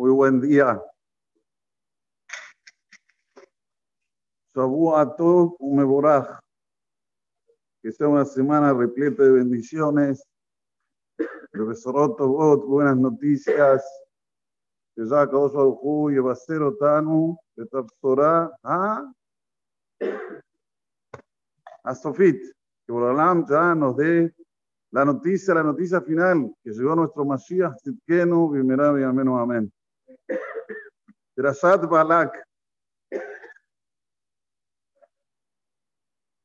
Muy buen día. Que sea una semana repleta de bendiciones, de Besorotovot, buenas noticias. Que ya Kadosh Baruj y Baser Otanu, de Tapsorah, a, a Sofit. Que Borolam ya nos dé la noticia, la noticia final, que llegó nuestro Mashiach Tzidkenu, Bimerá, Amén, Amén. Drashat Balak.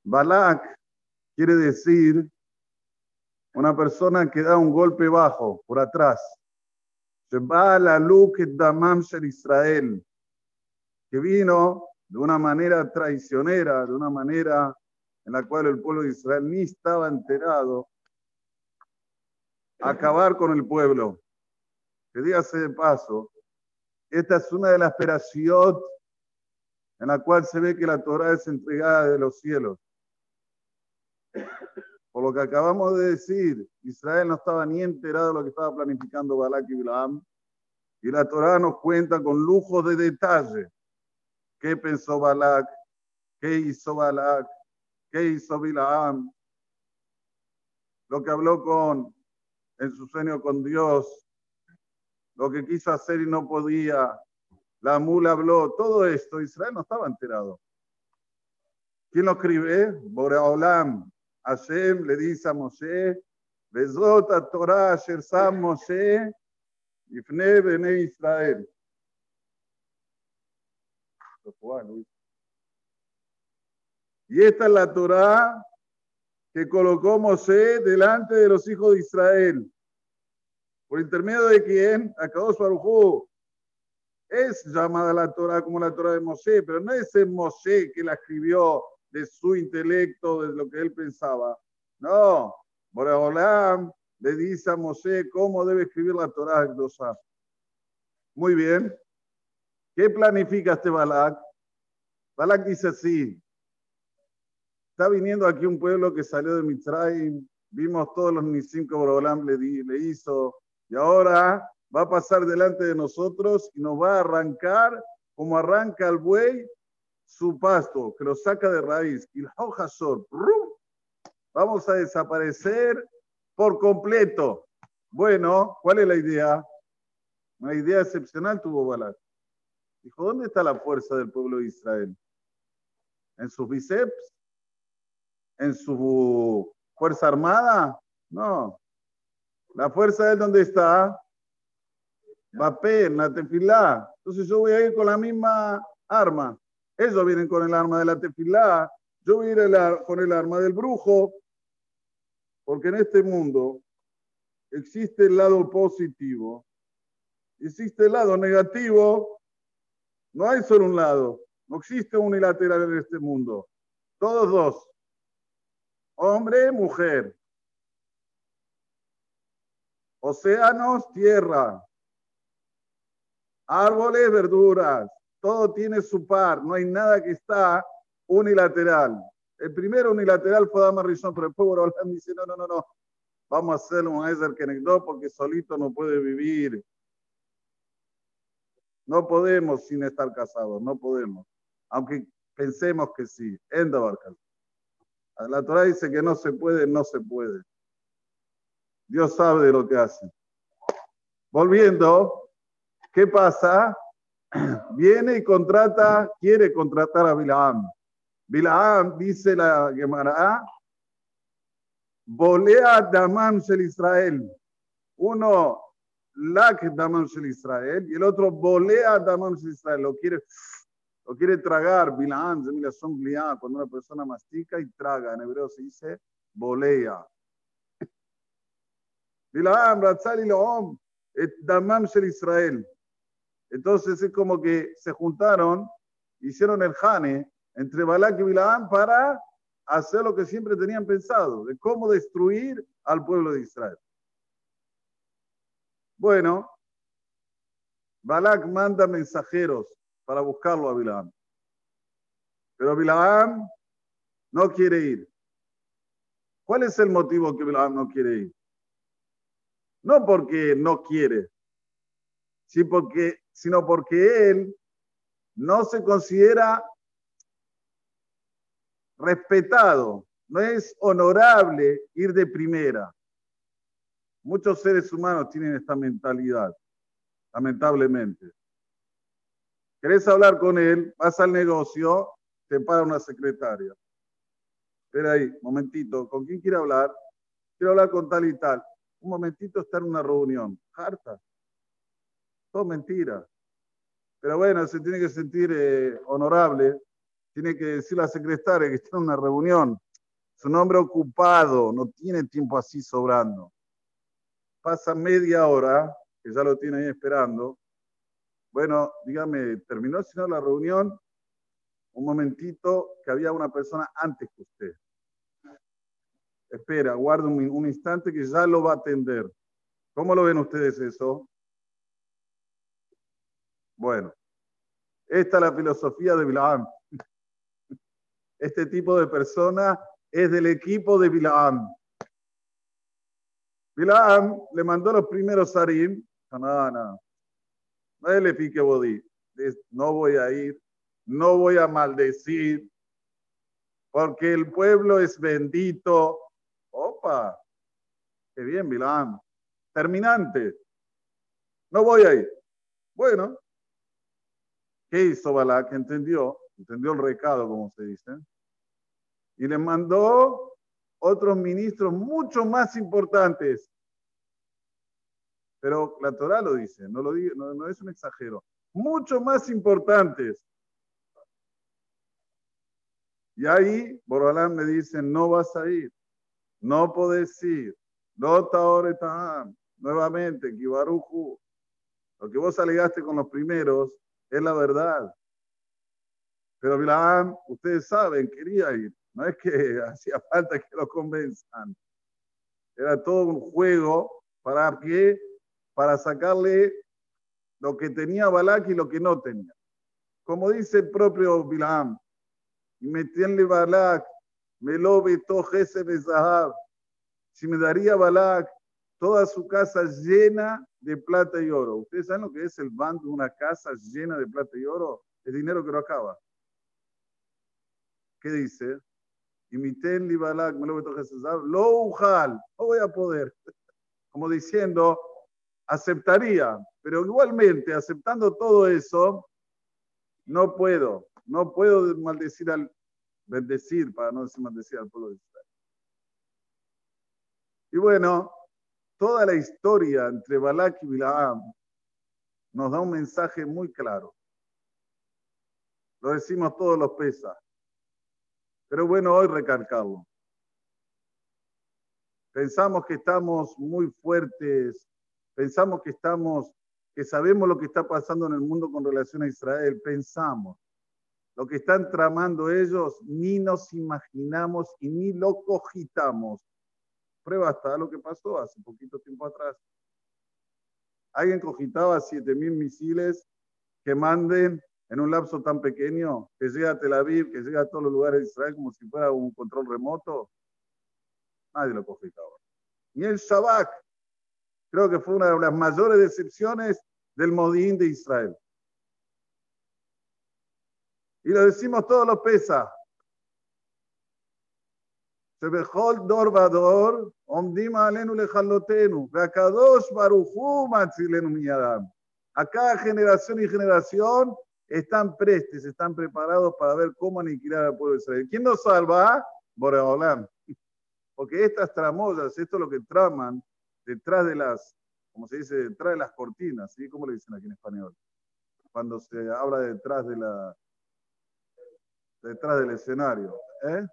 Balak quiere decir una persona que da un golpe bajo, por atrás. Damam Israel, que vino de una manera traicionera, de una manera en la cual el pueblo de Israel ni estaba enterado, a acabar con el pueblo. Que dígase de paso, esta es una de las operaciones en la cual se ve que la Torah es entregada de los cielos. Por lo que acabamos de decir, Israel no estaba ni enterado de lo que estaba planificando Balak y Bilam. Y la Torah nos cuenta con lujo de detalle qué pensó Balak, qué hizo Balak, qué hizo Bilam, lo que habló con en su sueño con Dios, lo que quiso hacer y no podía. La mula habló, todo esto, Israel no estaba enterado. ¿Quién lo escribe? Boreolam. Hashem le dice a Moshe, Bezot Torah Asher Sam Moshe, Ifne Bene Israel. Y esta es la Torah que colocó Moshe delante de los hijos de Israel. ¿Por intermedio de quién? Akadosh Baruj Es llamada la Torah como la Torah de Moshe, pero no es el Moshe que la escribió de su intelecto, de lo que él pensaba. No, Boreolam le dice a Moshe cómo debe escribir la Torah Muy bien. ¿Qué planifica este Balak? Balak dice así. Está viniendo aquí un pueblo que salió de Mitzrayim. Vimos todos los Nisim que Boreolam le hizo y ahora va a pasar delante de nosotros y nos va a arrancar como arranca el buey su pasto, que lo saca de raíz. Y vamos a desaparecer por completo. Bueno, ¿cuál es la idea? Una idea excepcional tuvo Balak. Dijo, ¿dónde está la fuerza del pueblo de Israel? ¿En sus bíceps? ¿En su fuerza armada? No, la fuerza es donde está. Vapé, en la tefilá. Entonces yo voy a ir con la misma arma. Ellos vienen con el arma de la tefilá. Yo voy a ir con el arma del brujo. Porque en este mundo existe el lado positivo. Existe el lado negativo. No hay solo un lado. No existe unilateral en este mundo. Todos dos. Hombre, mujer océanos, tierra, árboles, verduras, todo tiene su par, no hay nada que está unilateral. El primero unilateral fue Dama Rishon, pero después Borolán dice, no, no, no, no, vamos a hacerlo un Ezer Kenegdo porque solito no puede vivir. No podemos sin estar casados, no podemos. Aunque pensemos que sí. La Torah dice que no se puede, no se puede. Dios sabe de lo que hace. Volviendo, ¿qué pasa? Viene y contrata, quiere contratar a Bilaam. Bilaam, dice la Gemara, volea Damam Shel Israel. Uno, Lak Damam Shel Israel, y el otro, volea Damam Shel Israel. Lo quiere, lo quiere tragar. Bilaam, cuando una persona mastica y traga. En hebreo se dice volea. Damam Israel. Entonces es como que se juntaron, hicieron el Jane entre Balak y Bilaam para hacer lo que siempre tenían pensado, de cómo destruir al pueblo de Israel. Bueno, Balak manda mensajeros para buscarlo a Bilaam. Pero Bilaam no quiere ir. ¿Cuál es el motivo que Bilaam no quiere ir? No porque no quiere, sino porque él no se considera respetado, no es honorable ir de primera. Muchos seres humanos tienen esta mentalidad, lamentablemente. ¿Querés hablar con él? Vas al negocio, te para una secretaria. Espera ahí, momentito, ¿con quién quiere hablar? Quiero hablar con tal y tal. Un momentito está en una reunión. Harta. Todo mentira. Pero bueno, se tiene que sentir eh, honorable. Tiene que decir la secretaria que está en una reunión. Su nombre ocupado, no tiene tiempo así sobrando. Pasa media hora, que ya lo tiene ahí esperando. Bueno, dígame, ¿terminó si no la reunión? Un momentito, que había una persona antes que usted. Espera, guarda un, instante que ya lo va a atender. ¿Cómo lo ven ustedes eso? Bueno, esta es la filosofía de Bilaam. Este tipo de persona es del equipo de Bilaam. Bilaam le mandó los primeros sarim. No, no, no le pique bodí. No voy a ir, no voy a maldecir, porque el pueblo es bendito. Opa, qué bien, Bilaam. Terminante. No voy a ir. Bueno, ¿qué hizo Balak? Entendió, entendió el recado, como se dice. Y le mandó otros ministros mucho más importantes. Pero la Torah lo dice, no, lo digo, no, es un exagero. Mucho más importantes. Y ahí Borolán me dice, no vas a ir, no podés ir, nuevamente, Kibaruju. Lo que vos alegaste con los primeros es la verdad. Pero Bilaam, ustedes saben, quería ir. No es que hacía falta que lo convenzan. Era todo un juego para que para sacarle lo que tenía Balak y lo que no tenía. Como dice el propio Bilaam, y metíanle Balak, me lo vetó de Zahab. Si me daría Balak toda su casa llena de plata y oro. ¿Ustedes saben lo que es el bando de una casa llena de plata y oro? El dinero que no acaba. ¿Qué dice? Y mi tenli Balak, me lo. Lo ujal, no voy a poder. Como diciendo, aceptaría, pero igualmente, aceptando todo eso, no puedo, no puedo maldecir al, bendecir, para no decir maldecir al pueblo de Israel. Y bueno, toda la historia entre Balak y Bilaam nos da un mensaje muy claro. Lo decimos todos los pesas. Pero bueno, hoy recalcarlo. Pensamos que estamos muy fuertes pensamos que estamos, que sabemos lo que está pasando en el mundo con relación a Israel, pensamos. Lo que están tramando ellos, ni nos imaginamos y ni lo cogitamos. Prueba hasta lo que pasó hace poquito tiempo atrás. Alguien cogitaba 7.000 misiles que manden en un lapso tan pequeño, que llega a Tel Aviv, que llega a todos los lugares de Israel como si fuera un control remoto. Nadie lo cogitaba. Ni el Shabak, Creo que fue una de las mayores decepciones del Modín de Israel. Y lo decimos todos los pesa. Sebehol dor vador, omdim alenu lechalotenu, veakadosh baruchu matzilenu miyadam. A cada generación y generación están prestes, están preparados para ver cómo aniquilar al pueblo de Israel. ¿Quién nos salva? Boreolam. Porque estas tramoyas, esto es lo que traman, detrás de las, como se dice, detrás de las cortinas, ¿sí? ¿Cómo le dicen aquí en español? Cuando se habla detrás de la, detrás del escenario, ¿eh?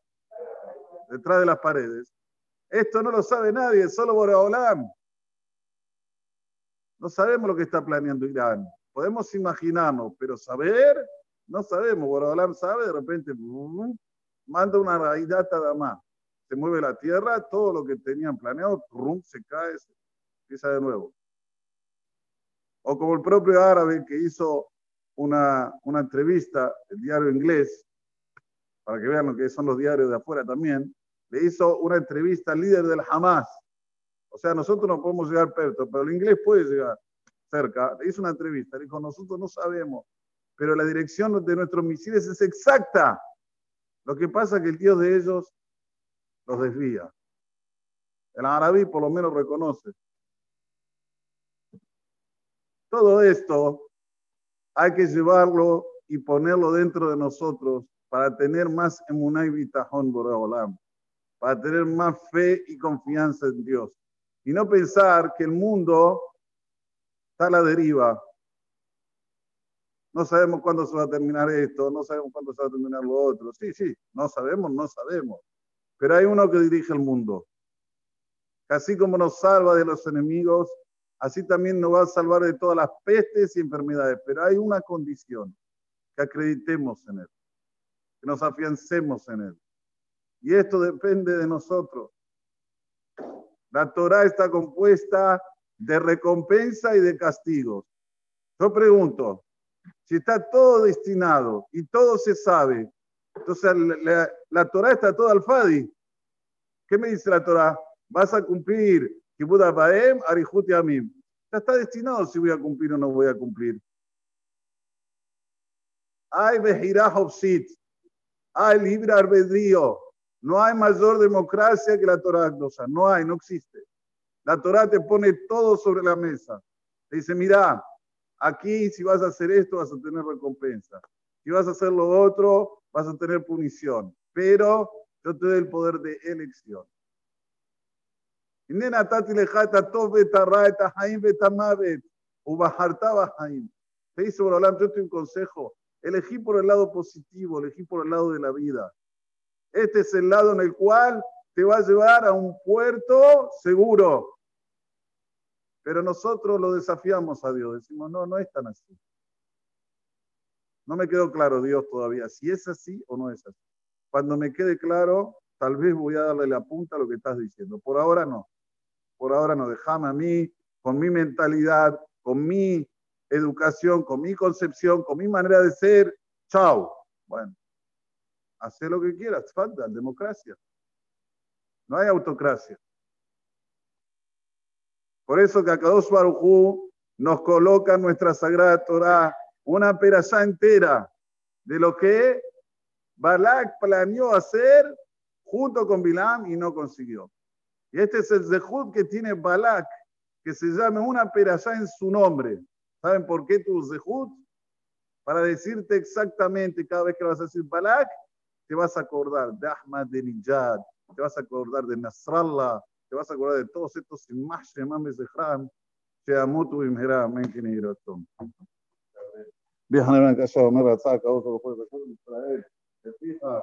Detrás de las paredes. Esto no lo sabe nadie, solo Boraholam. No sabemos lo que está planeando Irán. Podemos imaginarnos, pero saber, no sabemos. Boraholam sabe, de repente manda una raidata más se mueve la tierra, todo lo que tenían planeado, rum, se cae, se empieza de nuevo. O como el propio árabe que hizo una, una entrevista, el diario inglés, para que vean lo que son los diarios de afuera también, le hizo una entrevista al líder del Hamas. O sea, nosotros no podemos llegar perto, pero el inglés puede llegar. cerca, le hizo una entrevista, le dijo, nosotros no sabemos, pero la dirección de nuestros misiles es exacta. Lo que pasa es que el Dios de ellos los desvía. El árabe por lo menos reconoce. Todo esto hay que llevarlo y ponerlo dentro de nosotros para tener más emunay bitajón boreolam, para tener más fe y confianza en Dios. Y no pensar que el mundo está a la deriva. No sabemos cuándo se va a terminar esto, no sabemos cuándo se va a terminar lo otro. Sí, sí, no sabemos, no sabemos. Pero hay uno que dirige el mundo. Así como nos salva de los enemigos, así también nos va a salvar de todas las pestes y enfermedades. Pero hay una condición, que acreditemos en Él, que nos afiancemos en Él. Y esto depende de nosotros. La Torah está compuesta de recompensa y de castigos. Yo pregunto, si está todo destinado y todo se sabe, entonces la, la, Torah está toda al Fadi. ¿Qué me dice la Torah? Vas a cumplir Kibud Baem, Arihut Amim. Ya está destinado si voy a cumplir o no voy a cumplir. Hay Behirah Hopsit. Hay libre albedrío. No hay mayor democracia que la Torah. No hay, no existe. La Torah te pone todo sobre la mesa. Te dice, mira, aquí si vas a hacer esto vas a tener recompensa. Si vas a hacer lo otro, vas a tener punición. Pero yo te doy el poder de elección. Te dice yo te un consejo. Elegí por el lado positivo, elegí por el lado de la vida. Este es el lado en el cual te va a llevar a un puerto seguro. Pero nosotros lo desafiamos a Dios. Decimos, no, no es tan así. No me quedó claro, Dios, todavía, si es así o no es así. Cuando me quede claro, tal vez voy a darle la punta a lo que estás diciendo. Por ahora no. Por ahora no. Déjame a mí, con mi mentalidad, con mi educación, con mi concepción, con mi manera de ser. Chao. Bueno, hace lo que quieras, falta democracia. No hay autocracia. Por eso que Akadosh Barujú nos coloca en nuestra Sagrada Torah una perashá entera de lo que Balak planeó hacer junto con Bilam y no consiguió. Y este es el zehut que tiene Balak, que se llama una perashá en su nombre. ¿Saben por qué tu zehut? Para decirte exactamente cada vez que vas a decir Balak, te vas a acordar de Ahmad de Nijad, te vas a acordar de Nasrallah, te vas a acordar de todos estos imágenes de Mames de Hram, que amo tu imhera, men que ni ratón. Viajan en casa, me razaca, otro puede Israel, te fija.